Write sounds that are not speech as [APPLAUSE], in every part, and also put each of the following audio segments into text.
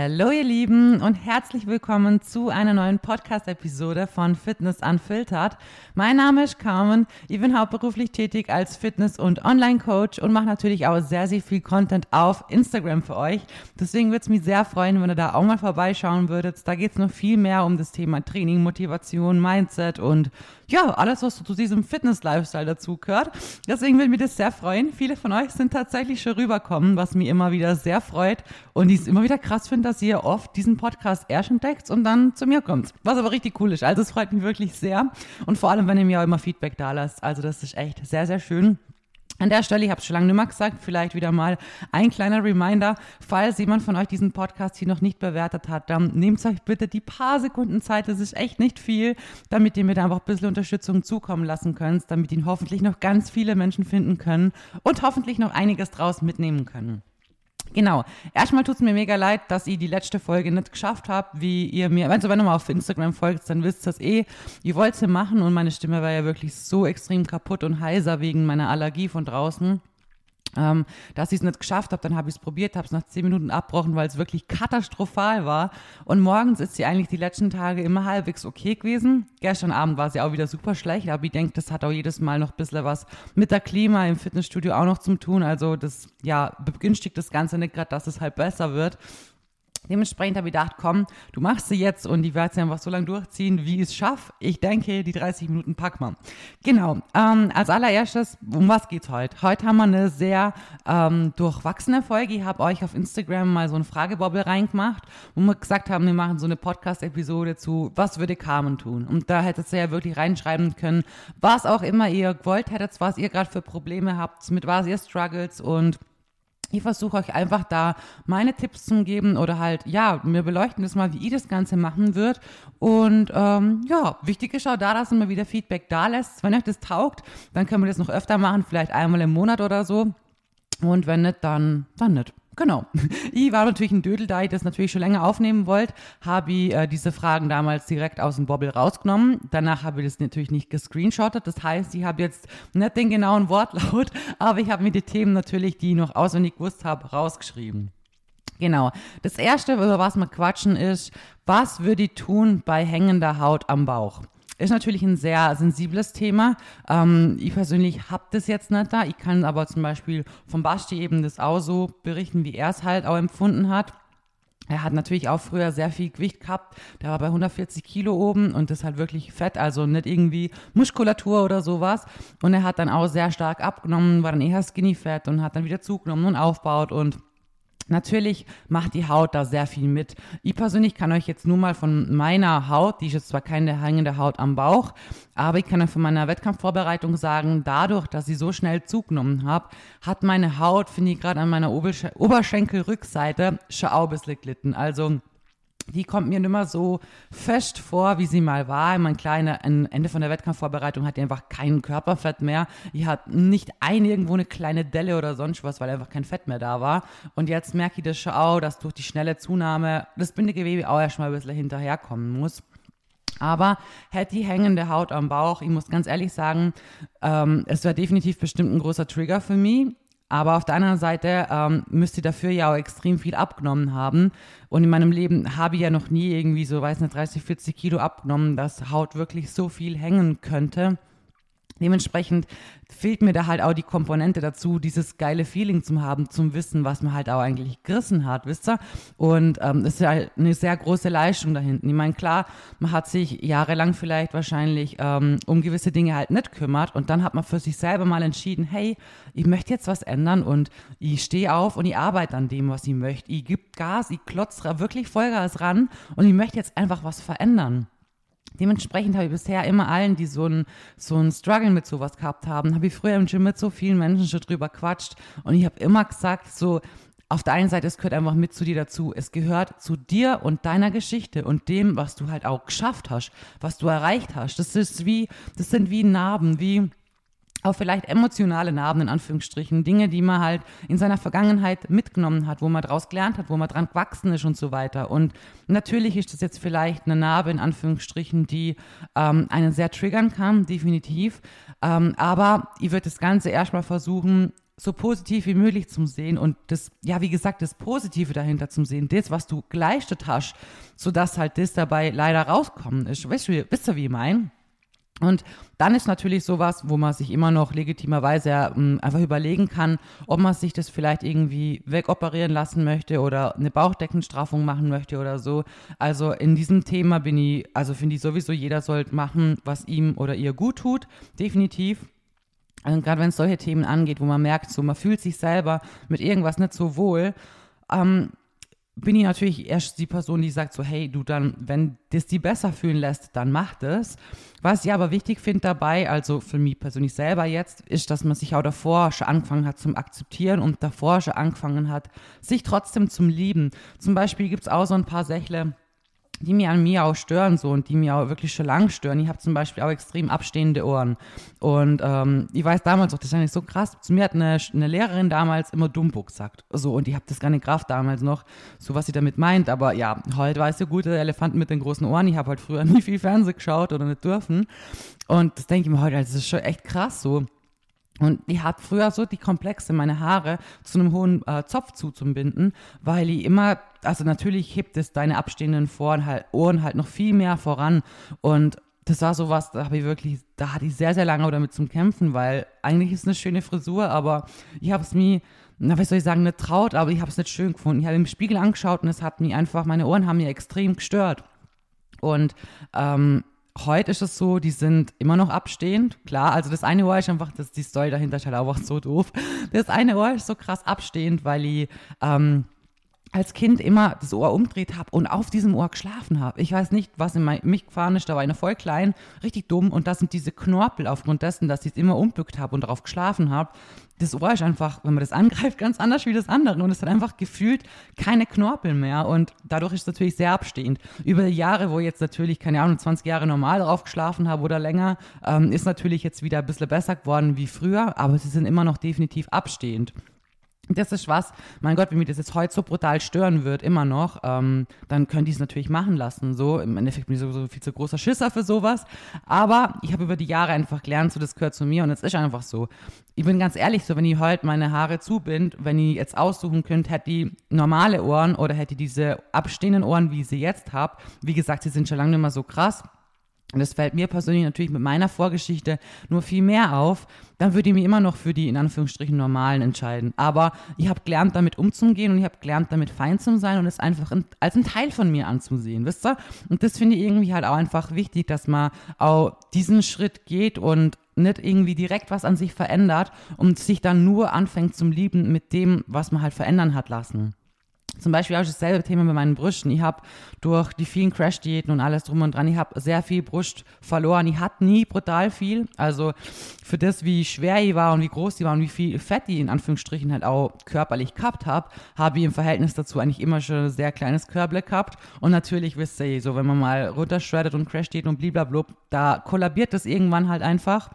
Hallo ihr Lieben und herzlich willkommen zu einer neuen Podcast-Episode von Fitness Unfiltered. Mein Name ist Carmen, ich bin hauptberuflich tätig als Fitness- und Online-Coach und mache natürlich auch sehr, sehr viel Content auf Instagram für euch. Deswegen würde es mich sehr freuen, wenn ihr da auch mal vorbeischauen würdet. Da geht es noch viel mehr um das Thema Training, Motivation, Mindset und ja, alles, was zu diesem Fitness-Lifestyle dazu gehört. Deswegen würde mich das sehr freuen. Viele von euch sind tatsächlich schon rüberkommen, was mich immer wieder sehr freut und ich es immer wieder krass finde, dass ihr oft diesen Podcast erst entdeckt und dann zu mir kommt. Was aber richtig cool ist. Also es freut mich wirklich sehr und vor allem, wenn ihr mir auch immer Feedback da lasst. Also das ist echt sehr, sehr schön. An der Stelle, ich habe es schon lange nicht mehr gesagt, vielleicht wieder mal ein kleiner Reminder, falls jemand von euch diesen Podcast hier noch nicht bewertet hat, dann nehmt euch bitte die paar Sekunden Zeit, das ist echt nicht viel, damit ihr mir da einfach ein bisschen Unterstützung zukommen lassen könnt, damit ihn hoffentlich noch ganz viele Menschen finden können und hoffentlich noch einiges draus mitnehmen können. Genau. Erstmal tut es mir mega leid, dass ich die letzte Folge nicht geschafft habt, wie ihr mir, wenn ihr nochmal auf Instagram folgt, dann wisst ihr das eh. Ich wollte es machen und meine Stimme war ja wirklich so extrem kaputt und heiser wegen meiner Allergie von draußen. Ähm, dass ich es nicht geschafft habe, dann habe ich es probiert, habe es nach zehn Minuten abgebrochen, weil es wirklich katastrophal war. Und morgens ist sie eigentlich die letzten Tage immer halbwegs okay gewesen. Gestern Abend war sie auch wieder super schlecht, aber ich denke, das hat auch jedes Mal noch ein bisschen was mit der Klima im Fitnessstudio auch noch zu tun. Also das ja begünstigt das Ganze nicht gerade, dass es halt besser wird. Dementsprechend habe ich gedacht, komm, du machst sie jetzt und die werde sie einfach so lange durchziehen, wie ich es schaffe. Ich denke, die 30 Minuten packen wir. Genau. Ähm, als allererstes, um was geht's heute? Heute haben wir eine sehr ähm, durchwachsene Folge. Ich habe euch auf Instagram mal so ein Fragebobble reingemacht, wo wir gesagt haben, wir machen so eine Podcast-Episode zu, was würde Carmen tun? Und da hättet ihr ja wirklich reinschreiben können, was auch immer ihr gewollt hättet, was ihr gerade für Probleme habt, mit was ihr struggles und ich versuche euch einfach da meine Tipps zu geben oder halt, ja, wir beleuchten das mal, wie ihr das Ganze machen wird. Und ähm, ja, wichtig ist auch da, dass ihr mal wieder Feedback da lässt. Wenn euch das taugt, dann können wir das noch öfter machen, vielleicht einmal im Monat oder so. Und wenn nicht, dann, dann nicht. Genau. [LAUGHS] Ich war natürlich ein Dödel, da ich das natürlich schon länger aufnehmen wollte, habe ich äh, diese Fragen damals direkt aus dem Bobble rausgenommen. Danach habe ich das natürlich nicht gescreenshottet. Das heißt, ich habe jetzt nicht den genauen Wortlaut, [LAUGHS] aber ich habe mir die Themen natürlich, die ich noch auswendig gewusst habe, rausgeschrieben. Genau. Das erste, über was wir quatschen, ist, was würde ich tun bei hängender Haut am Bauch? Ist natürlich ein sehr sensibles Thema. Ähm, ich persönlich habe das jetzt nicht da. Ich kann aber zum Beispiel vom Basti eben das auch so berichten, wie er es halt auch empfunden hat. Er hat natürlich auch früher sehr viel Gewicht gehabt. Der war bei 140 Kilo oben und das halt wirklich fett, also nicht irgendwie Muskulatur oder sowas. Und er hat dann auch sehr stark abgenommen, war dann eher skinny fett und hat dann wieder zugenommen und aufbaut und Natürlich macht die Haut da sehr viel mit. Ich persönlich kann euch jetzt nur mal von meiner Haut, die ist jetzt zwar keine hängende Haut am Bauch, aber ich kann euch von meiner Wettkampfvorbereitung sagen, dadurch, dass ich so schnell zugenommen habe, hat meine Haut, finde ich gerade an meiner Oberschenkelrückseite, schon auch ein bisschen glitten. Also die kommt mir nicht mehr so fest vor, wie sie mal war. Mein kleiner, am Ende von der Wettkampfvorbereitung hat die einfach kein Körperfett mehr. Die hat nicht ein irgendwo eine kleine Delle oder sonst was, weil einfach kein Fett mehr da war. Und jetzt merke ich das schon auch, dass durch die schnelle Zunahme das Bindegewebe auch erstmal ein bisschen hinterherkommen muss. Aber hätte die hängende Haut am Bauch, ich muss ganz ehrlich sagen, ähm, es wäre definitiv bestimmt ein großer Trigger für mich. Aber auf der anderen Seite ähm, müsst ihr dafür ja auch extrem viel abgenommen haben. Und in meinem Leben habe ich ja noch nie irgendwie so, weiß nicht, 30, 40 Kilo abgenommen, dass Haut wirklich so viel hängen könnte. Dementsprechend fehlt mir da halt auch die Komponente dazu, dieses geile Feeling zu haben, zum Wissen, was man halt auch eigentlich gerissen hat, wisst ihr? Und ähm, das ist ja eine sehr große Leistung da hinten. Ich meine, klar, man hat sich jahrelang vielleicht wahrscheinlich ähm, um gewisse Dinge halt nicht kümmert und dann hat man für sich selber mal entschieden, hey, ich möchte jetzt was ändern und ich stehe auf und ich arbeite an dem, was ich möchte. Ich gebe Gas, ich klotze wirklich Vollgas ran und ich möchte jetzt einfach was verändern. Dementsprechend habe ich bisher immer allen, die so ein, so ein Struggle mit sowas gehabt haben, habe ich früher im Gym mit so vielen Menschen schon drüber quatscht und ich habe immer gesagt, so, auf der einen Seite, es gehört einfach mit zu dir dazu. Es gehört zu dir und deiner Geschichte und dem, was du halt auch geschafft hast, was du erreicht hast. Das ist wie, das sind wie Narben, wie, auch vielleicht emotionale Narben in Anführungsstrichen, Dinge, die man halt in seiner Vergangenheit mitgenommen hat, wo man daraus gelernt hat, wo man dran gewachsen ist und so weiter. Und natürlich ist das jetzt vielleicht eine Narbe in Anführungsstrichen, die ähm, einen sehr triggern kann, definitiv. Ähm, aber ich würde das Ganze erstmal versuchen, so positiv wie möglich zum Sehen und das, ja, wie gesagt, das Positive dahinter zum Sehen, das, was du geleistet hast, sodass halt das dabei leider rauskommen ist. Weißt du, wisst ihr, wie ich meine? Und dann ist natürlich sowas, wo man sich immer noch legitimerweise ähm, einfach überlegen kann, ob man sich das vielleicht irgendwie wegoperieren lassen möchte oder eine Bauchdeckenstraffung machen möchte oder so. Also in diesem Thema bin ich, also finde ich sowieso, jeder sollte machen, was ihm oder ihr gut tut. Definitiv. Und gerade wenn es solche Themen angeht, wo man merkt, so man fühlt sich selber mit irgendwas nicht so wohl, ähm, bin ich natürlich erst die Person, die sagt so, hey, du dann, wenn das die besser fühlen lässt, dann mach das. Was ich aber wichtig finde dabei, also für mich persönlich selber jetzt, ist, dass man sich auch davor schon angefangen hat zum Akzeptieren und davor schon angefangen hat, sich trotzdem zum Lieben. Zum Beispiel gibt es auch so ein paar Sächle, die mir an mir auch stören so und die mir auch wirklich schon lang stören. Ich habe zum Beispiel auch extrem abstehende Ohren. Und ähm, ich weiß damals auch, das ist eigentlich so krass. Zu mir hat eine, eine Lehrerin damals immer Dumbo gesagt. So, und ich habe das gar nicht Kraft damals noch, so was sie damit meint. Aber ja, heute weiß ich gut, der Elefanten mit den großen Ohren. Ich habe halt früher [LAUGHS] nie viel Fernsehen geschaut oder nicht dürfen. Und das denke ich mir heute, das ist schon echt krass so. Und ich hatte früher so die Komplexe, meine Haare zu einem hohen äh, Zopf zuzubinden, weil ich immer, also natürlich hebt es deine abstehenden Ohren halt, Ohren halt noch viel mehr voran. Und das war sowas, da habe ich wirklich, da hatte ich sehr, sehr lange damit zum Kämpfen, weil eigentlich ist es eine schöne Frisur, aber ich habe es mir, na, was soll ich sagen, nicht traut, aber ich habe es nicht schön gefunden. Ich habe im Spiegel angeschaut und es hat mich einfach, meine Ohren haben mir extrem gestört. Und ähm, heute ist es so, die sind immer noch abstehend. Klar, also das eine Ohr ist einfach, das, die Story dahinter ist halt auch so doof. Das eine Ohr ist so krass abstehend, weil ich ähm, als Kind immer das Ohr umdreht habe und auf diesem Ohr geschlafen habe. Ich weiß nicht, was in mich gefahren ist, da war eine voll klein, richtig dumm und das sind diese Knorpel aufgrund dessen, dass ich es immer umbückt habe und darauf geschlafen habe. Das Ohr ist einfach, wenn man das [LAUGHS] angreift, ganz anders wie das andere und es hat einfach gefühlt keine Knorpel mehr und dadurch ist es natürlich sehr abstehend. Über Jahre, wo ich jetzt natürlich, keine Ahnung, 20 Jahre normal drauf geschlafen habe oder länger, ähm, ist natürlich jetzt wieder ein bisschen besser geworden wie früher, aber sie sind immer noch definitiv abstehend das ist was, mein Gott, wenn mir das jetzt heute so brutal stören wird, immer noch, ähm, dann könnte ich es natürlich machen lassen. So, im Endeffekt bin ich sowieso viel zu großer Schisser für sowas. Aber ich habe über die Jahre einfach gelernt, so das gehört zu mir und es ist einfach so. Ich bin ganz ehrlich, so wenn ich heute meine Haare zubind, wenn ich jetzt aussuchen könnte, hätte ich normale Ohren oder hätte ich diese abstehenden Ohren, wie ich sie jetzt habe. Wie gesagt, sie sind schon lange nicht mehr so krass und das fällt mir persönlich natürlich mit meiner Vorgeschichte nur viel mehr auf, dann würde ich mich immer noch für die in Anführungsstrichen normalen entscheiden. Aber ich habe gelernt, damit umzugehen und ich habe gelernt, damit fein zu sein und es einfach als ein Teil von mir anzusehen, wisst ihr? Und das finde ich irgendwie halt auch einfach wichtig, dass man auch diesen Schritt geht und nicht irgendwie direkt was an sich verändert und sich dann nur anfängt zum Lieben mit dem, was man halt verändern hat lassen. Zum Beispiel habe ich dasselbe Thema mit meinen Brüsten. Ich habe durch die vielen Crash-Diäten und alles drum und dran, ich habe sehr viel Brust verloren. Ich hatte nie brutal viel. Also für das, wie schwer ich war und wie groß die war und wie viel Fett ich in Anführungsstrichen halt auch körperlich gehabt habe, habe ich im Verhältnis dazu eigentlich immer schon ein sehr kleines Körble gehabt. Und natürlich wisst ihr, so wenn man mal runterschreddet und Crash-Diät und blablabla, da kollabiert das irgendwann halt einfach.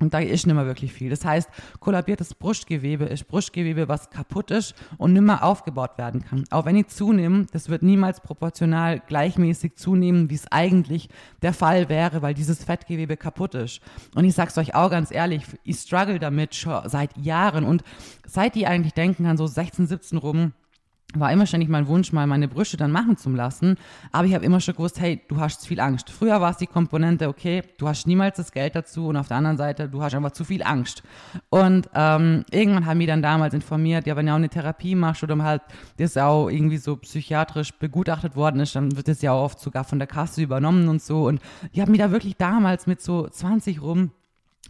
Und da ist nicht mehr wirklich viel. Das heißt, kollabiertes Brustgewebe ist Brustgewebe, was kaputt ist und nicht mehr aufgebaut werden kann. Auch wenn ich zunehme, das wird niemals proportional gleichmäßig zunehmen, wie es eigentlich der Fall wäre, weil dieses Fettgewebe kaputt ist. Und ich sag's euch auch ganz ehrlich, ich struggle damit schon seit Jahren. Und seit die eigentlich denken an so 16, 17 rum, war immer ständig mein Wunsch, mal meine Brüste dann machen zu lassen. Aber ich habe immer schon gewusst, hey, du hast viel Angst. Früher war es die Komponente, okay, du hast niemals das Geld dazu und auf der anderen Seite, du hast einfach zu viel Angst. Und ähm, irgendwann haben die dann damals informiert, ja, wenn du auch eine Therapie machst oder halt das auch irgendwie so psychiatrisch begutachtet worden ist, dann wird das ja auch oft sogar von der Kasse übernommen und so. Und ich habe mich da wirklich damals mit so 20 rum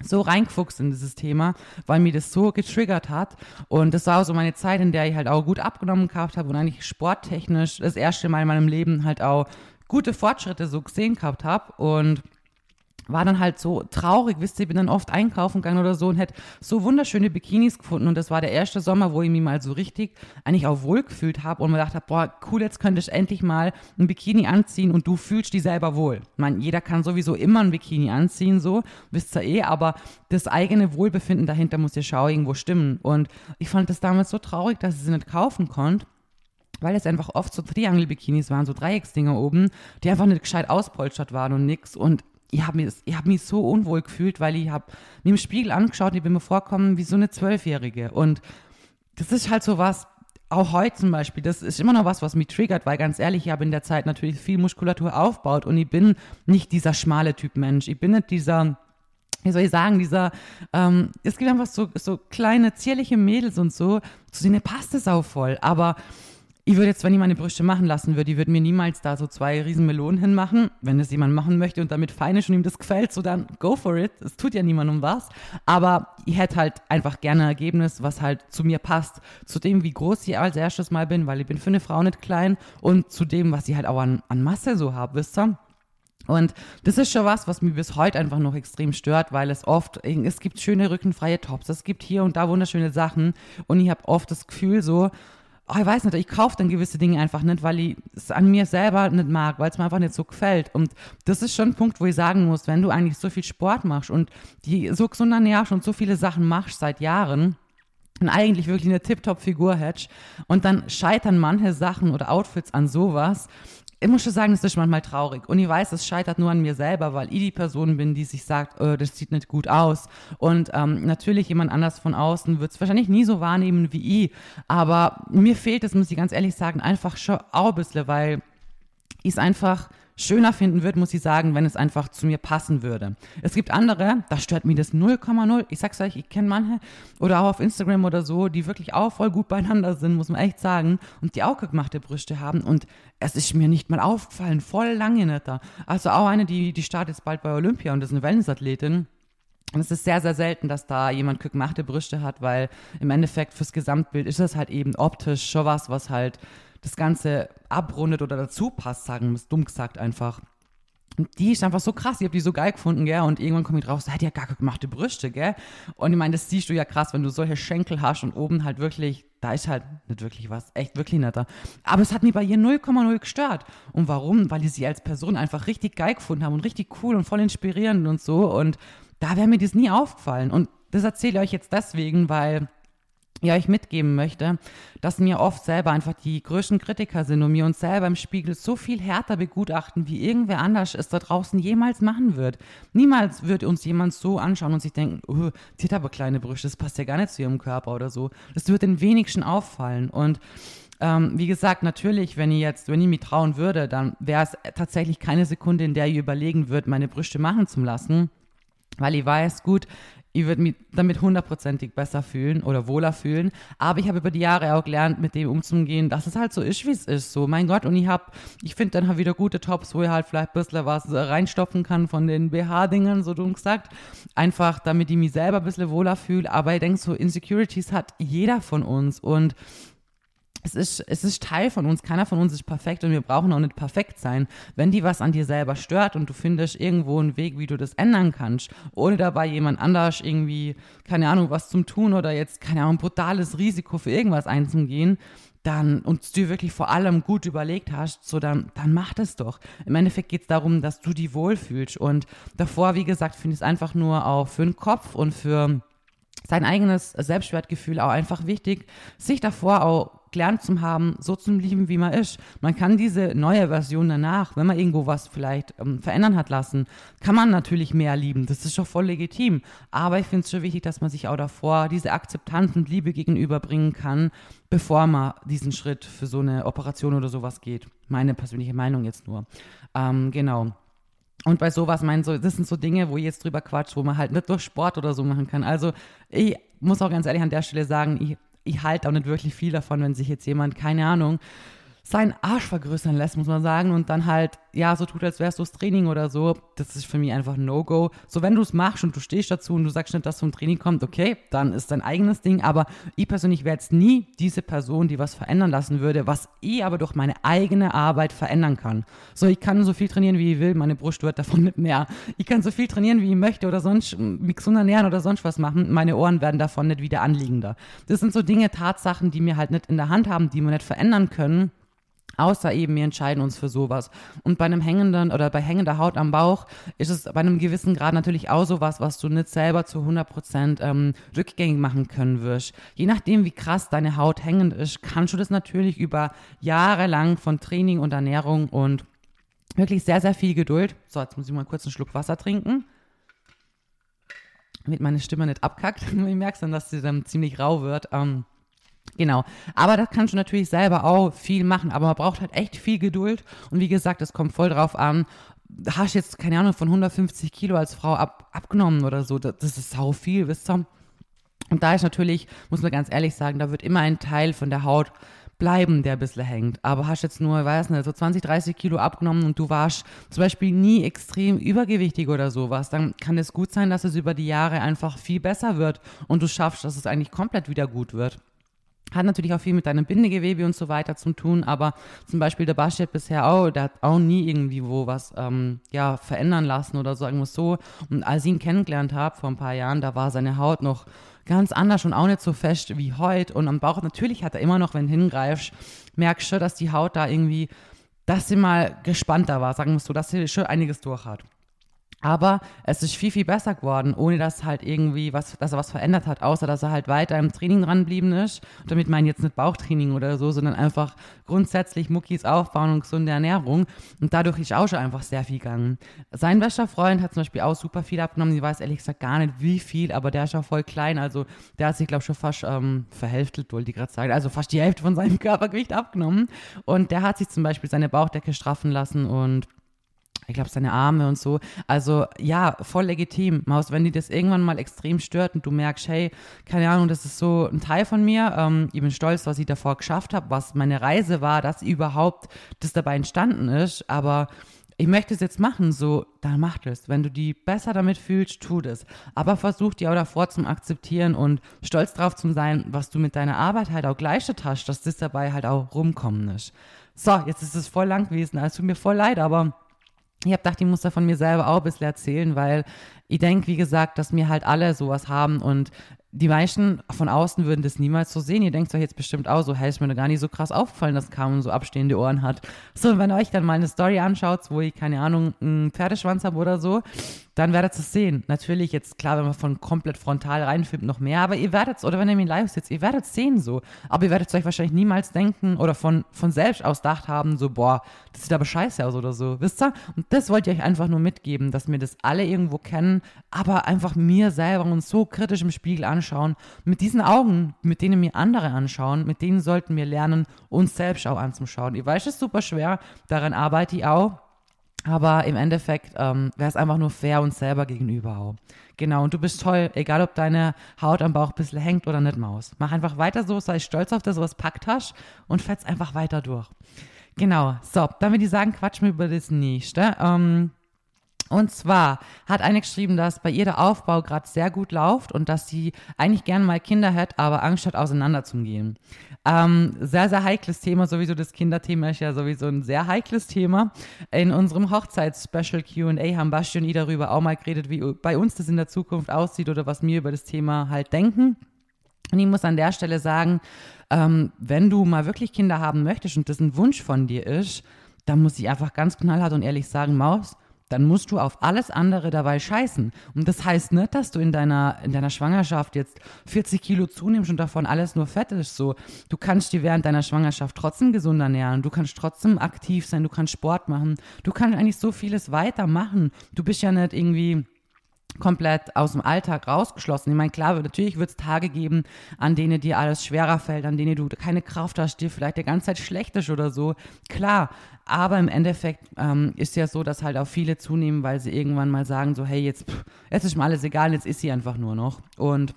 so reingefuchst in dieses Thema, weil mir das so getriggert hat. Und das war so meine Zeit, in der ich halt auch gut abgenommen gehabt habe und eigentlich sporttechnisch das erste Mal in meinem Leben halt auch gute Fortschritte so gesehen gehabt habe. Und war dann halt so traurig, wisst ihr, bin dann oft einkaufen gegangen oder so und hätte so wunderschöne Bikinis gefunden und das war der erste Sommer, wo ich mich mal so richtig eigentlich auch wohl gefühlt habe und mir dachte, boah, cool, jetzt könnte ich endlich mal ein Bikini anziehen und du fühlst dich selber wohl. Ich meine, jeder kann sowieso immer ein Bikini anziehen, so, wisst ihr eh, aber das eigene Wohlbefinden dahinter muss ja schau irgendwo stimmen und ich fand das damals so traurig, dass ich sie nicht kaufen konnte weil es einfach oft so Triangle-Bikinis waren, so Dreiecksdinger oben, die einfach nicht gescheit auspolstert waren und nix. Und ich habe mich, hab mich so unwohl gefühlt, weil ich habe mir im Spiegel angeschaut und ich bin mir vorkommen wie so eine Zwölfjährige. Und das ist halt so was, auch heute zum Beispiel, das ist immer noch was, was mich triggert, weil ganz ehrlich, ich habe in der Zeit natürlich viel Muskulatur aufgebaut und ich bin nicht dieser schmale Typ Mensch. Ich bin nicht dieser, wie soll ich sagen, dieser, ähm, es gibt einfach so, so kleine, zierliche Mädels und so, zu denen passt es auch voll, aber ich würde jetzt, wenn ich meine Brüste machen lassen würde, ich würde mir niemals da so zwei riesen Melonen hinmachen. Wenn es jemand machen möchte und damit fein ist und ihm das gefällt, so dann go for it. Es tut ja niemandem was. Aber ich hätte halt einfach gerne ein Ergebnis, was halt zu mir passt. Zu dem, wie groß ich als erstes Mal bin, weil ich bin für eine Frau nicht klein. Und zu dem, was ich halt auch an, an Masse so habe, wisst ihr? Und das ist schon was, was mich bis heute einfach noch extrem stört, weil es oft, es gibt schöne rückenfreie Tops, es gibt hier und da wunderschöne Sachen und ich habe oft das Gefühl so, oh, ich weiß nicht, ich kaufe dann gewisse Dinge einfach nicht, weil ich es an mir selber nicht mag, weil es mir einfach nicht so gefällt. Und das ist schon ein Punkt, wo ich sagen muss, wenn du eigentlich so viel Sport machst und die so gesund ernährst und so viele Sachen machst seit Jahren, und eigentlich wirklich eine Tip-Top-Figur hättest und dann scheitern manche Sachen oder Outfits an sowas, ich muss schon sagen, es ist manchmal traurig. Und ich weiß, es scheitert nur an mir selber, weil ich die Person bin, die sich sagt, oh, das sieht nicht gut aus. Und ähm, natürlich jemand anders von außen wird es wahrscheinlich nie so wahrnehmen wie ich. Aber mir fehlt es, muss ich ganz ehrlich sagen, einfach schon auch ein bisschen, weil ich es einfach schöner finden würde, muss ich sagen, wenn es einfach zu mir passen würde. Es gibt andere, da stört mich das 0,0. Ich sag's euch, ich kenne manche oder auch auf Instagram oder so, die wirklich auch voll gut beieinander sind, muss man echt sagen, und die auch gemachte Brüste haben und es ist mir nicht mal aufgefallen, voll lange nicht da. Also auch eine, die, die startet jetzt bald bei Olympia und ist eine Wellnessathletin. Und es ist sehr, sehr selten, dass da jemand gemachte Brüste hat, weil im Endeffekt fürs Gesamtbild ist das halt eben optisch schon was, was halt das Ganze abrundet oder dazu passt, sagen wir es dumm gesagt einfach. Und die ist einfach so krass, ich habe die so geil gefunden, gell? Und irgendwann komme ich drauf, so, hat ja gar gemachte Brüste, gell? Und ich meine, das siehst du ja krass, wenn du solche Schenkel hast und oben halt wirklich, da ist halt nicht wirklich was, echt wirklich netter. Aber es hat mich bei ihr 0,0 gestört. Und warum? Weil ich sie als Person einfach richtig geil gefunden habe und richtig cool und voll inspirierend und so. Und da wäre mir das nie aufgefallen. Und das erzähle ich euch jetzt deswegen, weil ja, ich mitgeben möchte, dass mir oft selber einfach die größten Kritiker sind und mir uns selber im Spiegel so viel härter begutachten, wie irgendwer anders es da draußen jemals machen wird. Niemals wird uns jemand so anschauen und sich denken, oh, die hat aber kleine Brüste, das passt ja gar nicht zu ihrem Körper oder so. Das wird den wenigsten auffallen und ähm, wie gesagt, natürlich, wenn ich jetzt, wenn ich mich trauen würde, dann wäre es tatsächlich keine Sekunde, in der ich überlegen würde, meine Brüste machen zu lassen weil ich weiß, gut, ich würde mich damit hundertprozentig besser fühlen oder wohler fühlen. Aber ich habe über die Jahre auch gelernt, mit dem umzugehen, dass es halt so ist, wie es ist. So, mein Gott, und ich habe, ich finde dann halt wieder gute Tops, wo ich halt vielleicht ein bisschen was reinstopfen kann von den BH-Dingern, so dumm gesagt. Einfach, damit ich mich selber ein bisschen wohler fühle. Aber ich denke, so Insecurities hat jeder von uns. Und es ist, es ist Teil von uns. Keiner von uns ist perfekt und wir brauchen auch nicht perfekt sein. Wenn die was an dir selber stört und du findest irgendwo einen Weg, wie du das ändern kannst, ohne dabei jemand anders irgendwie, keine Ahnung, was zum tun oder jetzt, keine Ahnung, brutales Risiko für irgendwas einzugehen, dann und du wirklich vor allem gut überlegt hast, so dann, dann mach das doch. Im Endeffekt geht es darum, dass du die wohlfühlst. Und davor, wie gesagt, finde ich es einfach nur auch für den Kopf und für sein eigenes Selbstwertgefühl auch einfach wichtig, sich davor auch gelernt zu haben, so zu lieben, wie man ist. Man kann diese neue Version danach, wenn man irgendwo was vielleicht ähm, verändern hat lassen, kann man natürlich mehr lieben. Das ist doch voll legitim. Aber ich finde es schon wichtig, dass man sich auch davor diese Akzeptanz und Liebe gegenüberbringen kann, bevor man diesen Schritt für so eine Operation oder sowas geht. Meine persönliche Meinung jetzt nur. Ähm, genau. Und bei sowas meinen so, das sind so Dinge, wo ich jetzt drüber quatscht, wo man halt nicht durch Sport oder so machen kann. Also ich muss auch ganz ehrlich an der Stelle sagen, ich ich halte auch nicht wirklich viel davon, wenn sich jetzt jemand, keine Ahnung, seinen Arsch vergrößern lässt, muss man sagen, und dann halt, ja, so tut, als wärst du das Training oder so, das ist für mich einfach ein No-Go. So, wenn du es machst und du stehst dazu und du sagst nicht, dass vom Training kommt, okay, dann ist dein eigenes Ding, aber ich persönlich wäre jetzt nie diese Person, die was verändern lassen würde, was ich aber durch meine eigene Arbeit verändern kann. So, ich kann so viel trainieren, wie ich will, meine Brust wird davon [LAUGHS] nicht mehr. Ich kann so viel trainieren, wie ich möchte oder sonst mich gesund ernähren oder sonst was machen, meine Ohren werden davon nicht wieder anliegender. Das sind so Dinge, Tatsachen, die mir halt nicht in der Hand haben, die wir nicht verändern können Außer eben, wir entscheiden uns für sowas. Und bei einem hängenden oder bei hängender Haut am Bauch ist es bei einem gewissen Grad natürlich auch sowas, was du nicht selber zu 100 Prozent ähm, rückgängig machen können wirst. Je nachdem, wie krass deine Haut hängend ist, kannst du das natürlich über Jahre lang von Training und Ernährung und Wirklich sehr, sehr viel Geduld. So, jetzt muss ich mal kurz einen Schluck Wasser trinken. Damit meine Stimme nicht abkackt. [LAUGHS] ich merke dann, dass sie dann ziemlich rau wird. Ähm, Genau. Aber das kannst du natürlich selber auch viel machen. Aber man braucht halt echt viel Geduld. Und wie gesagt, es kommt voll drauf an. Hast jetzt, keine Ahnung, von 150 Kilo als Frau ab, abgenommen oder so. Das, das ist sau viel, wisst ihr? Und da ist natürlich, muss man ganz ehrlich sagen, da wird immer ein Teil von der Haut bleiben, der ein bisschen hängt. Aber hast jetzt nur, weiß nicht, so 20, 30 Kilo abgenommen und du warst zum Beispiel nie extrem übergewichtig oder sowas, dann kann es gut sein, dass es über die Jahre einfach viel besser wird und du schaffst, dass es eigentlich komplett wieder gut wird. Hat natürlich auch viel mit deinem Bindegewebe und so weiter zu tun, aber zum Beispiel der Baschet bisher auch, der hat auch nie irgendwie wo was ähm, ja, verändern lassen oder sagen wir so. Und als ich ihn kennengelernt habe vor ein paar Jahren, da war seine Haut noch ganz anders und auch nicht so fest wie heute. Und am Bauch, natürlich hat er immer noch, wenn du hingreifst, merkst du, dass die Haut da irgendwie, dass sie mal gespannter war, sagen wir so, dass sie schon einiges durch hat. Aber es ist viel, viel besser geworden, ohne dass halt irgendwie was, dass er was verändert hat, außer dass er halt weiter im Training dran geblieben ist. Und damit meine ich jetzt nicht Bauchtraining oder so, sondern einfach grundsätzlich Muckis aufbauen und gesunde Ernährung. Und dadurch ist auch schon einfach sehr viel gegangen. Sein bester Freund hat zum Beispiel auch super viel abgenommen. Ich weiß ehrlich gesagt gar nicht, wie viel, aber der ist auch voll klein. Also der hat sich, glaube ich, schon fast ähm, verhälftet, wollte ich gerade sagen. Also fast die Hälfte von seinem [LAUGHS] Körpergewicht abgenommen. Und der hat sich zum Beispiel seine Bauchdecke straffen lassen und ich glaube, seine Arme und so. Also ja, voll legitim, Maus, wenn die das irgendwann mal extrem stört und du merkst, hey, keine Ahnung, das ist so ein Teil von mir. Ähm, ich bin stolz, was ich davor geschafft habe, was meine Reise war, dass überhaupt das dabei entstanden ist. Aber ich möchte es jetzt machen, so, dann mach das. Wenn du die besser damit fühlst, tu das. Aber versuch die auch davor zu akzeptieren und stolz drauf zu sein, was du mit deiner Arbeit halt auch geleistet hast, dass das dabei halt auch rumkommen ist. So, jetzt ist es voll lang gewesen, also tut mir voll leid, aber ich habe gedacht, ich muss da von mir selber auch ein bisschen erzählen, weil ich denke, wie gesagt, dass mir halt alle sowas haben und die meisten von außen würden das niemals so sehen. Ihr denkt euch jetzt bestimmt auch so, hey, ist mir gar nicht so krass aufgefallen, dass Carmen so abstehende Ohren hat. So, wenn ihr euch dann mal eine Story anschaut, wo ich, keine Ahnung, einen Pferdeschwanz habe oder so, dann werdet ihr es sehen. Natürlich jetzt, klar, wenn man von komplett frontal reinfilmt, noch mehr, aber ihr werdet es, oder wenn ihr mir live sitzt, ihr werdet es sehen so. Aber ihr werdet es euch wahrscheinlich niemals denken oder von, von selbst ausdacht haben, so, boah, das sieht aber scheiße aus oder so. Wisst ihr? Und das wollte ich euch einfach nur mitgeben, dass wir das alle irgendwo kennen, aber einfach mir selber uns so kritisch im Spiegel anschauen. Mit diesen Augen, mit denen wir andere anschauen, mit denen sollten wir lernen, uns selbst auch anzuschauen. Ihr weiß, es ist super schwer, daran arbeite ich auch. Aber im Endeffekt ähm, wäre es einfach nur fair uns selber gegenüber auch. Genau, und du bist toll, egal ob deine Haut am Bauch ein bisschen hängt oder nicht, Maus. Mach einfach weiter so, sei stolz auf das, was packt hast und fetz einfach weiter durch. Genau, so, dann würde ich sagen, quatsch mir über das nächste. Ähm, und zwar hat eine geschrieben, dass bei ihr der Aufbau gerade sehr gut läuft und dass sie eigentlich gerne mal Kinder hätte, aber Angst hat, auseinanderzugehen. Ähm, sehr, sehr heikles Thema, sowieso das Kinderthema ist ja sowieso ein sehr heikles Thema. In unserem Hochzeits-Special Q&A haben Basti und ich darüber auch mal geredet, wie bei uns das in der Zukunft aussieht oder was wir über das Thema halt denken. Und ich muss an der Stelle sagen, ähm, wenn du mal wirklich Kinder haben möchtest und das ein Wunsch von dir ist, dann muss ich einfach ganz knallhart und ehrlich sagen, Maus, dann musst du auf alles andere dabei scheißen. Und das heißt nicht, dass du in deiner, in deiner Schwangerschaft jetzt 40 Kilo zunimmst und davon alles nur Fett ist. So, du kannst dir während deiner Schwangerschaft trotzdem gesund ernähren. Du kannst trotzdem aktiv sein. Du kannst Sport machen. Du kannst eigentlich so vieles weitermachen. Du bist ja nicht irgendwie komplett aus dem Alltag rausgeschlossen. Ich meine, klar, natürlich wird es Tage geben, an denen dir alles schwerer fällt, an denen du keine Kraft hast, dir vielleicht die ganze Zeit schlecht ist oder so. Klar, aber im Endeffekt ähm, ist ja so, dass halt auch viele zunehmen, weil sie irgendwann mal sagen so, hey, jetzt, pff, jetzt ist mir alles egal, jetzt ist sie einfach nur noch. Und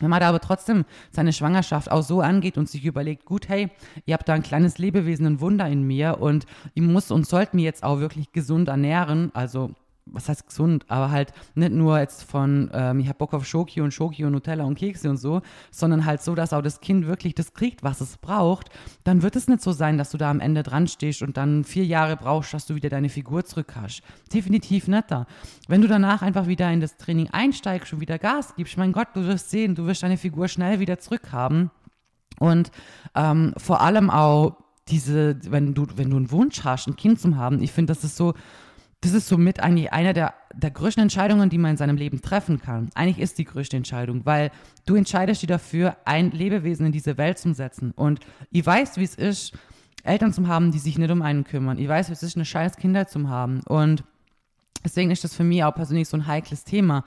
wenn man da aber trotzdem seine Schwangerschaft auch so angeht und sich überlegt, gut, hey, ihr habt da ein kleines Lebewesen, ein Wunder in mir und ich muss und sollte mir jetzt auch wirklich gesund ernähren, also was heißt gesund, aber halt nicht nur jetzt von, ähm, ich habe Bock auf Schoki und Schoki und Nutella und Kekse und so, sondern halt so, dass auch das Kind wirklich das kriegt, was es braucht, dann wird es nicht so sein, dass du da am Ende dran stehst und dann vier Jahre brauchst, dass du wieder deine Figur zurück hast. Definitiv netter. Wenn du danach einfach wieder in das Training einsteigst und wieder Gas gibst, mein Gott, du wirst sehen, du wirst deine Figur schnell wieder zurückhaben. Und ähm, vor allem auch diese, wenn du, wenn du einen Wunsch hast, ein Kind zu haben, ich finde, das ist so, das ist somit eigentlich eine der, der größten Entscheidungen, die man in seinem Leben treffen kann. Eigentlich ist die größte Entscheidung, weil du entscheidest dich dafür, ein Lebewesen in diese Welt zu setzen. Und ich weiß, wie es ist, Eltern zu haben, die sich nicht um einen kümmern. Ich weiß, es ist eine scheiß Kindheit zu haben. Und deswegen ist das für mich auch persönlich so ein heikles Thema.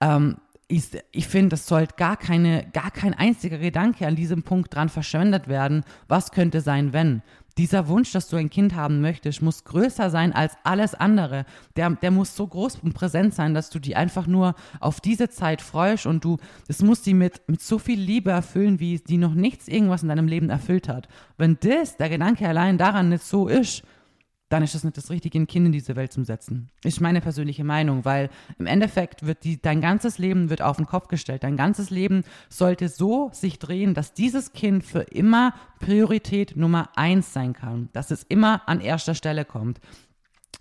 Ähm, ich, ich finde, es sollte gar keine, gar kein einziger Gedanke an diesem Punkt dran verschwendet werden. Was könnte sein, wenn? Dieser Wunsch, dass du ein Kind haben möchtest, muss größer sein als alles andere. Der, der muss so groß und präsent sein, dass du die einfach nur auf diese Zeit freust und du, das muss die mit, mit so viel Liebe erfüllen, wie die noch nichts irgendwas in deinem Leben erfüllt hat. Wenn das, der Gedanke allein daran nicht so ist, dann ist das nicht das Richtige, ein Kind in diese Welt zu setzen. Ist meine persönliche Meinung, weil im Endeffekt wird die, dein ganzes Leben wird auf den Kopf gestellt. Dein ganzes Leben sollte so sich drehen, dass dieses Kind für immer Priorität Nummer eins sein kann. Dass es immer an erster Stelle kommt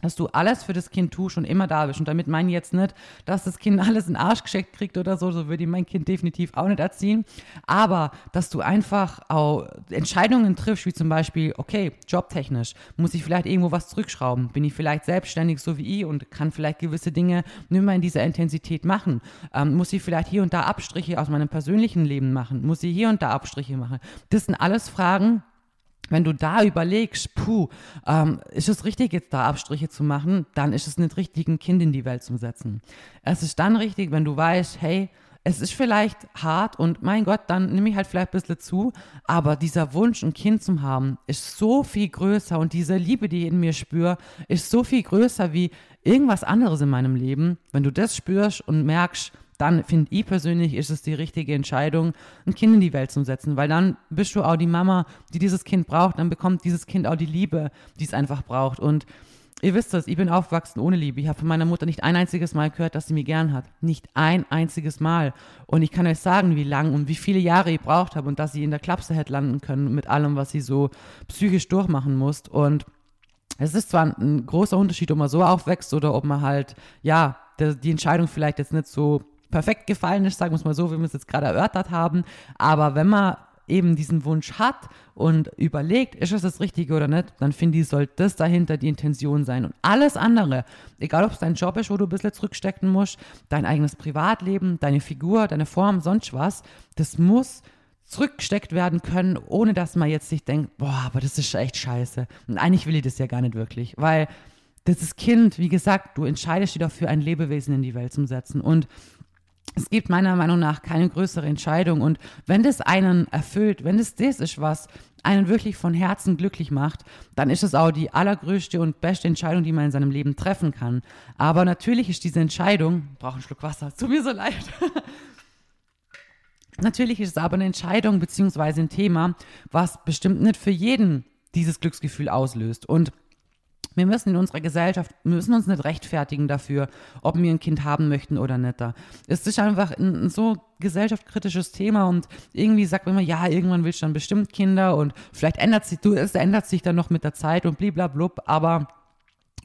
dass du alles für das Kind tust und immer da bist. Und damit meine ich jetzt nicht, dass das Kind [LAUGHS] alles in den Arsch geschickt kriegt oder so, so würde ich mein Kind definitiv auch nicht erziehen. Aber, dass du einfach auch Entscheidungen triffst, wie zum Beispiel, okay, jobtechnisch, muss ich vielleicht irgendwo was zurückschrauben? Bin ich vielleicht selbstständig, so wie ich, und kann vielleicht gewisse Dinge nicht mehr in dieser Intensität machen? Ähm, muss ich vielleicht hier und da Abstriche aus meinem persönlichen Leben machen? Muss ich hier und da Abstriche machen? Das sind alles Fragen, wenn du da überlegst, puh, ähm, ist es richtig, jetzt da Abstriche zu machen, dann ist es nicht richtig, ein Kind in die Welt zu setzen. Es ist dann richtig, wenn du weißt, hey, es ist vielleicht hart und mein Gott, dann nehme ich halt vielleicht ein bisschen zu, aber dieser Wunsch, ein Kind zu haben, ist so viel größer und diese Liebe, die ich in mir spüre, ist so viel größer wie irgendwas anderes in meinem Leben. Wenn du das spürst und merkst, dann finde ich persönlich, ist es die richtige Entscheidung, ein Kind in die Welt zu setzen, weil dann bist du auch die Mama, die dieses Kind braucht, dann bekommt dieses Kind auch die Liebe, die es einfach braucht. Und ihr wisst das, ich bin aufgewachsen ohne Liebe. Ich habe von meiner Mutter nicht ein einziges Mal gehört, dass sie mich gern hat. Nicht ein einziges Mal. Und ich kann euch sagen, wie lang und wie viele Jahre ich braucht habe und dass sie in der Klapse hätte landen können mit allem, was sie so psychisch durchmachen muss. Und es ist zwar ein großer Unterschied, ob man so aufwächst oder ob man halt, ja, die Entscheidung vielleicht jetzt nicht so perfekt gefallen ist, sagen wir es mal so, wie wir es jetzt gerade erörtert haben. Aber wenn man eben diesen Wunsch hat und überlegt, ist es das Richtige oder nicht, dann finde ich, sollte das dahinter die Intention sein. Und alles andere, egal ob es dein Job ist, wo du ein bisschen zurückstecken musst, dein eigenes Privatleben, deine Figur, deine Form, sonst was, das muss zurückgesteckt werden können, ohne dass man jetzt sich denkt, boah, aber das ist echt scheiße. Und eigentlich will ich das ja gar nicht wirklich, weil das ist Kind, wie gesagt, du entscheidest dich dafür, ein Lebewesen in die Welt zu setzen. Und es gibt meiner Meinung nach keine größere Entscheidung. Und wenn das einen erfüllt, wenn das das ist, was einen wirklich von Herzen glücklich macht, dann ist es auch die allergrößte und beste Entscheidung, die man in seinem Leben treffen kann. Aber natürlich ist diese Entscheidung, brauche einen Schluck Wasser, [LAUGHS] tut mir so leid. natürlich ist es aber eine Entscheidung beziehungsweise ein Thema, was bestimmt nicht für jeden dieses Glücksgefühl auslöst. Und wir müssen in unserer Gesellschaft, müssen uns nicht rechtfertigen dafür, ob wir ein Kind haben möchten oder nicht. Es ist einfach ein, ein so gesellschaftskritisches Thema und irgendwie sagt man immer, ja, irgendwann willst du dann bestimmt Kinder und vielleicht ändert sich, du, es ändert sich dann noch mit der Zeit und bliblablub, aber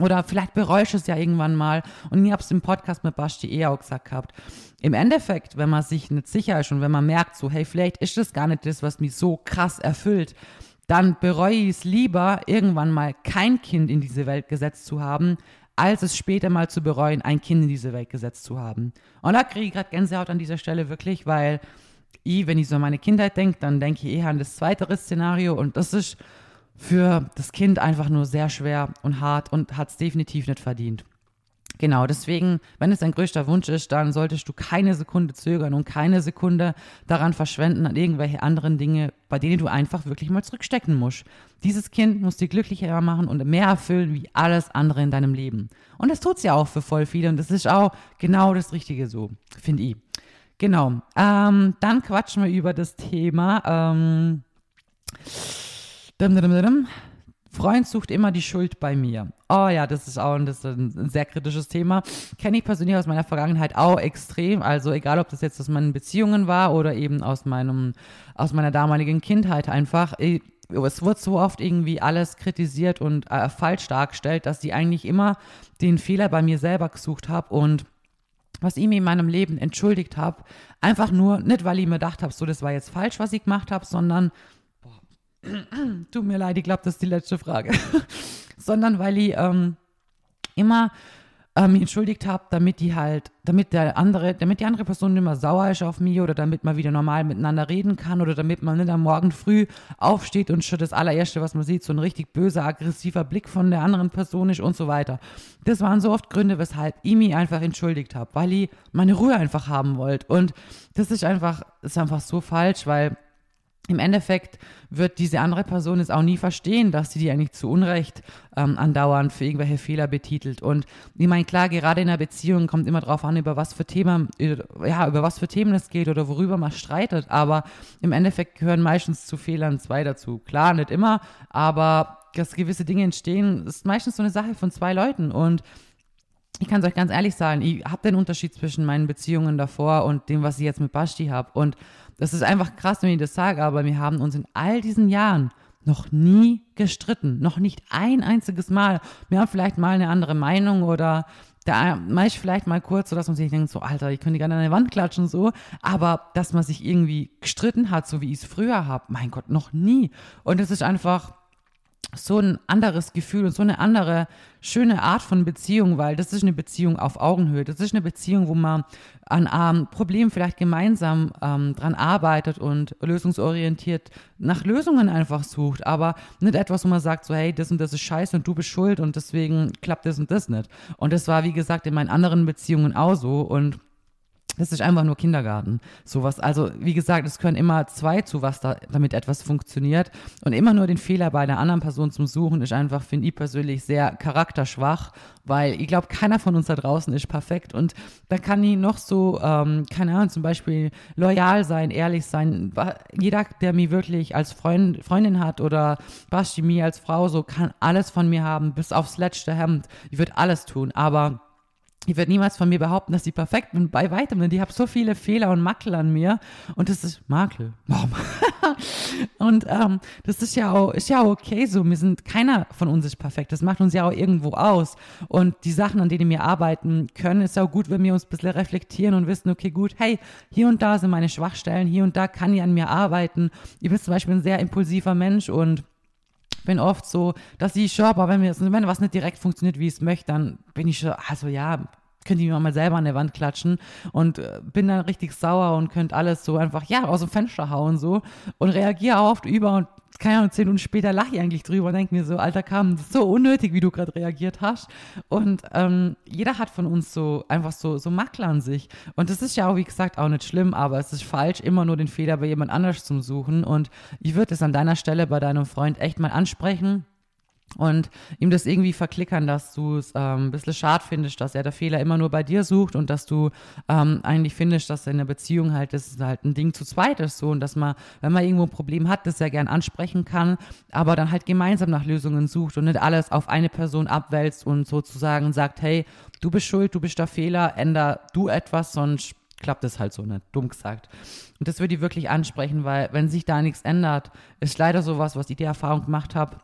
oder vielleicht bereust du es ja irgendwann mal. Und ich habe es im Podcast mit Basti eh auch gesagt gehabt. Im Endeffekt, wenn man sich nicht sicher ist und wenn man merkt, so, hey, vielleicht ist das gar nicht das, was mich so krass erfüllt, dann bereue ich es lieber, irgendwann mal kein Kind in diese Welt gesetzt zu haben, als es später mal zu bereuen, ein Kind in diese Welt gesetzt zu haben. Und da kriege ich gerade Gänsehaut an dieser Stelle wirklich, weil ich, wenn ich so an meine Kindheit denke, dann denke ich eher an das zweite Szenario und das ist für das Kind einfach nur sehr schwer und hart und hat es definitiv nicht verdient. Genau, deswegen, wenn es dein größter Wunsch ist, dann solltest du keine Sekunde zögern und keine Sekunde daran verschwenden, an irgendwelche anderen Dinge, bei denen du einfach wirklich mal zurückstecken musst. Dieses Kind muss dir glücklicher machen und mehr erfüllen wie alles andere in deinem Leben. Und das tut es ja auch für voll viele und das ist auch genau das Richtige so, finde ich. Genau, ähm, dann quatschen wir über das Thema. Ähm, Freund sucht immer die Schuld bei mir. Oh ja, das ist auch ein, das ist ein sehr kritisches Thema. Kenne ich persönlich aus meiner Vergangenheit auch extrem. Also egal, ob das jetzt aus meinen Beziehungen war oder eben aus meinem, aus meiner damaligen Kindheit einfach. Es wird so oft irgendwie alles kritisiert und äh, falsch dargestellt, dass ich eigentlich immer den Fehler bei mir selber gesucht habe und was ich mir in meinem Leben entschuldigt habe, einfach nur, nicht weil ich mir gedacht habe, so das war jetzt falsch, was ich gemacht habe, sondern [CLEARS THROAT] Tut mir leid, ich glaube, das ist die letzte Frage. [LAUGHS] Sondern weil ich ähm, immer äh, mich entschuldigt habe, damit die halt, damit der andere, damit die andere Person nicht mehr sauer ist auf mich oder damit man wieder normal miteinander reden kann oder damit man nicht am Morgen früh aufsteht und schon das allererste, was man sieht, so ein richtig böser, aggressiver Blick von der anderen Person ist und so weiter. Das waren so oft Gründe, weshalb ich mich einfach entschuldigt habe, weil ich meine Ruhe einfach haben wollte. Und das ist einfach, ist einfach so falsch, weil im Endeffekt wird diese andere Person es auch nie verstehen, dass sie die eigentlich zu Unrecht ähm, andauernd für irgendwelche Fehler betitelt. Und ich meine, klar, gerade in einer Beziehung kommt immer darauf an, über was für Themen, ja, über was für Themen es geht oder worüber man streitet. Aber im Endeffekt gehören meistens zu Fehlern zwei dazu. Klar, nicht immer, aber dass gewisse Dinge entstehen, ist meistens so eine Sache von zwei Leuten. Und ich kann es euch ganz ehrlich sagen, ich habe den Unterschied zwischen meinen Beziehungen davor und dem, was ich jetzt mit Basti habe. Und das ist einfach krass, wenn ich das sage, aber wir haben uns in all diesen Jahren noch nie gestritten. Noch nicht ein einziges Mal. Wir haben vielleicht mal eine andere Meinung oder da mache ich vielleicht mal kurz, so dass man sich denkt, so, Alter, ich könnte gerne an der Wand klatschen, so. Aber dass man sich irgendwie gestritten hat, so wie ich es früher habe, mein Gott, noch nie. Und es ist einfach, so ein anderes Gefühl und so eine andere schöne Art von Beziehung, weil das ist eine Beziehung auf Augenhöhe. Das ist eine Beziehung, wo man an einem Problem vielleicht gemeinsam ähm, dran arbeitet und lösungsorientiert nach Lösungen einfach sucht, aber nicht etwas, wo man sagt, so hey, das und das ist scheiße und du bist schuld und deswegen klappt das und das nicht. Und das war, wie gesagt, in meinen anderen Beziehungen auch so und das ist einfach nur Kindergarten. Sowas. Also, wie gesagt, es können immer zwei zu was da, damit etwas funktioniert. Und immer nur den Fehler bei der anderen Person zum Suchen ist einfach, finde ich persönlich, sehr charakterschwach, weil ich glaube, keiner von uns da draußen ist perfekt. Und da kann ich noch so, ähm, keine Ahnung, zum Beispiel loyal sein, ehrlich sein. Jeder, der mich wirklich als Freund, Freundin hat oder Basti mir als Frau so, kann alles von mir haben, bis aufs letzte Hemd. Ich würde alles tun. Aber ich werde niemals von mir behaupten, dass ich perfekt bin, bei weitem, denn ich habe so viele Fehler und Makel an mir und das ist Makel. Warum? [LAUGHS] und ähm, das ist ja auch ist ja auch okay so. Wir sind keiner von uns ist perfekt. Das macht uns ja auch irgendwo aus. Und die Sachen, an denen wir arbeiten können, ist auch gut, wenn wir uns ein bisschen reflektieren und wissen, okay, gut, hey, hier und da sind meine Schwachstellen, hier und da kann ich an mir arbeiten. Ich bin zum Beispiel ein sehr impulsiver Mensch und bin oft so, dass ich schon, aber wenn, mir, wenn was nicht direkt funktioniert, wie ich es möchte, dann bin ich schon, also ja, könnte ich mir mal selber an der Wand klatschen und äh, bin dann richtig sauer und könnte alles so einfach, ja, aus dem Fenster hauen so und reagiere oft über und keine Ahnung, zehn Minuten später lache ich eigentlich drüber und denke mir so, Alter, kam so unnötig, wie du gerade reagiert hast. Und ähm, jeder hat von uns so einfach so, so Makler an sich. Und das ist ja auch, wie gesagt, auch nicht schlimm, aber es ist falsch, immer nur den Fehler bei jemand anders zu suchen. Und ich würde es an deiner Stelle bei deinem Freund echt mal ansprechen und ihm das irgendwie verklickern, dass du es ähm, ein bisschen schade findest, dass er der Fehler immer nur bei dir sucht und dass du ähm, eigentlich findest, dass in der Beziehung halt das halt ein Ding zu zweit ist so und dass man, wenn man irgendwo ein Problem hat, das er gern ansprechen kann, aber dann halt gemeinsam nach Lösungen sucht und nicht alles auf eine Person abwälzt und sozusagen sagt, hey, du bist schuld, du bist der Fehler, änder du etwas, sonst klappt es halt so nicht, dumm gesagt. Und das würde ich wirklich ansprechen, weil wenn sich da nichts ändert, ist leider sowas, was ich die Erfahrung gemacht habe,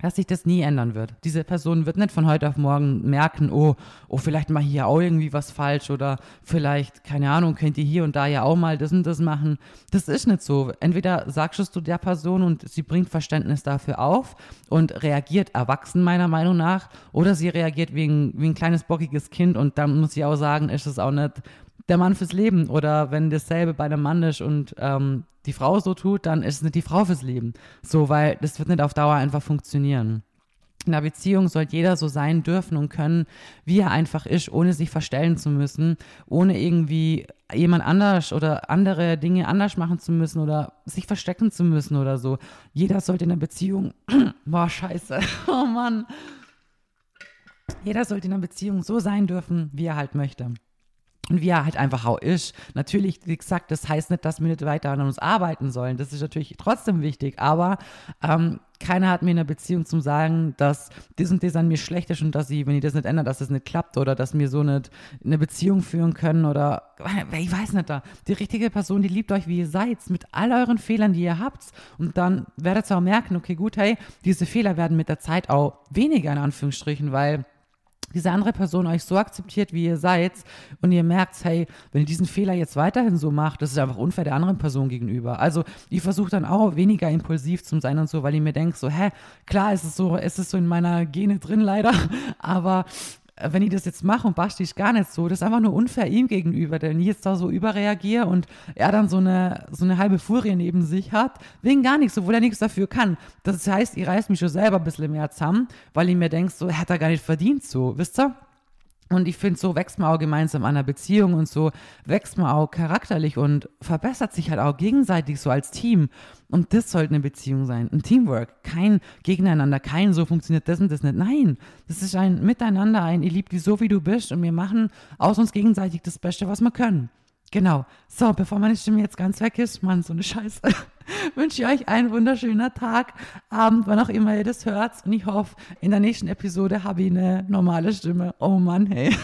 dass sich das nie ändern wird. Diese Person wird nicht von heute auf morgen merken, oh, oh, vielleicht mache ich hier auch irgendwie was falsch oder vielleicht, keine Ahnung, könnt ihr hier und da ja auch mal das und das machen. Das ist nicht so. Entweder sagst du der Person und sie bringt Verständnis dafür auf und reagiert erwachsen meiner Meinung nach oder sie reagiert wie ein, wie ein kleines bockiges Kind und dann muss ich auch sagen, ist es auch nicht der Mann fürs Leben oder wenn dasselbe bei einem Mann ist und ähm, die Frau so tut, dann ist es nicht die Frau fürs Leben. So, weil das wird nicht auf Dauer einfach funktionieren. In einer Beziehung soll jeder so sein dürfen und können, wie er einfach ist, ohne sich verstellen zu müssen, ohne irgendwie jemand anders oder andere Dinge anders machen zu müssen oder sich verstecken zu müssen oder so. Jeder sollte in einer Beziehung, [CLEARS THROAT] boah, scheiße, [LAUGHS] oh Mann. Jeder sollte in einer Beziehung so sein dürfen, wie er halt möchte und wie er halt einfach auch ist. Natürlich, wie gesagt, das heißt nicht, dass wir nicht weiter an uns arbeiten sollen. Das ist natürlich trotzdem wichtig, aber ähm, keiner hat mir in einer Beziehung zum Sagen, dass das und das an mir schlecht ist und dass ich, wenn ich das nicht ändere, dass das nicht klappt oder dass wir so nicht eine Beziehung führen können oder ich weiß nicht da. Die richtige Person, die liebt euch, wie ihr seid, mit all euren Fehlern, die ihr habt. Und dann werdet ihr auch merken, okay, gut, hey, diese Fehler werden mit der Zeit auch weniger in Anführungsstrichen, weil diese andere Person euch so akzeptiert, wie ihr seid und ihr merkt, hey, wenn ihr diesen Fehler jetzt weiterhin so macht, das ist einfach unfair der anderen Person gegenüber. Also ich versuche dann auch weniger impulsiv zu sein und so, weil ich mir denke, so, hä, klar ist es so, ist es so in meiner Gene drin leider, [LAUGHS] aber wenn ich das jetzt mache und Basti ist gar nicht so, das ist einfach nur unfair ihm gegenüber, denn ich jetzt da so überreagiere und er dann so eine, so eine halbe Furie neben sich hat, wegen gar nichts, obwohl er nichts dafür kann. Das heißt, ich reiß mich schon selber ein bisschen mehr zusammen, weil ich mir denke, so, hat er gar nicht verdient, so, wisst ihr? Und ich finde, so wächst man auch gemeinsam an einer Beziehung und so wächst man auch charakterlich und verbessert sich halt auch gegenseitig so als Team. Und das sollte eine Beziehung sein, ein Teamwork, kein Gegeneinander, kein so funktioniert das und das nicht. Nein, das ist ein Miteinander, ein ich liebe dich so, wie du bist und wir machen aus uns gegenseitig das Beste, was wir können. Genau. So, bevor meine Stimme jetzt ganz weg ist, Mann, so eine Scheiße, [LAUGHS] wünsche ich euch einen wunderschönen Tag, Abend, wann auch immer ihr das hört. Und ich hoffe, in der nächsten Episode habe ich eine normale Stimme. Oh Mann, hey.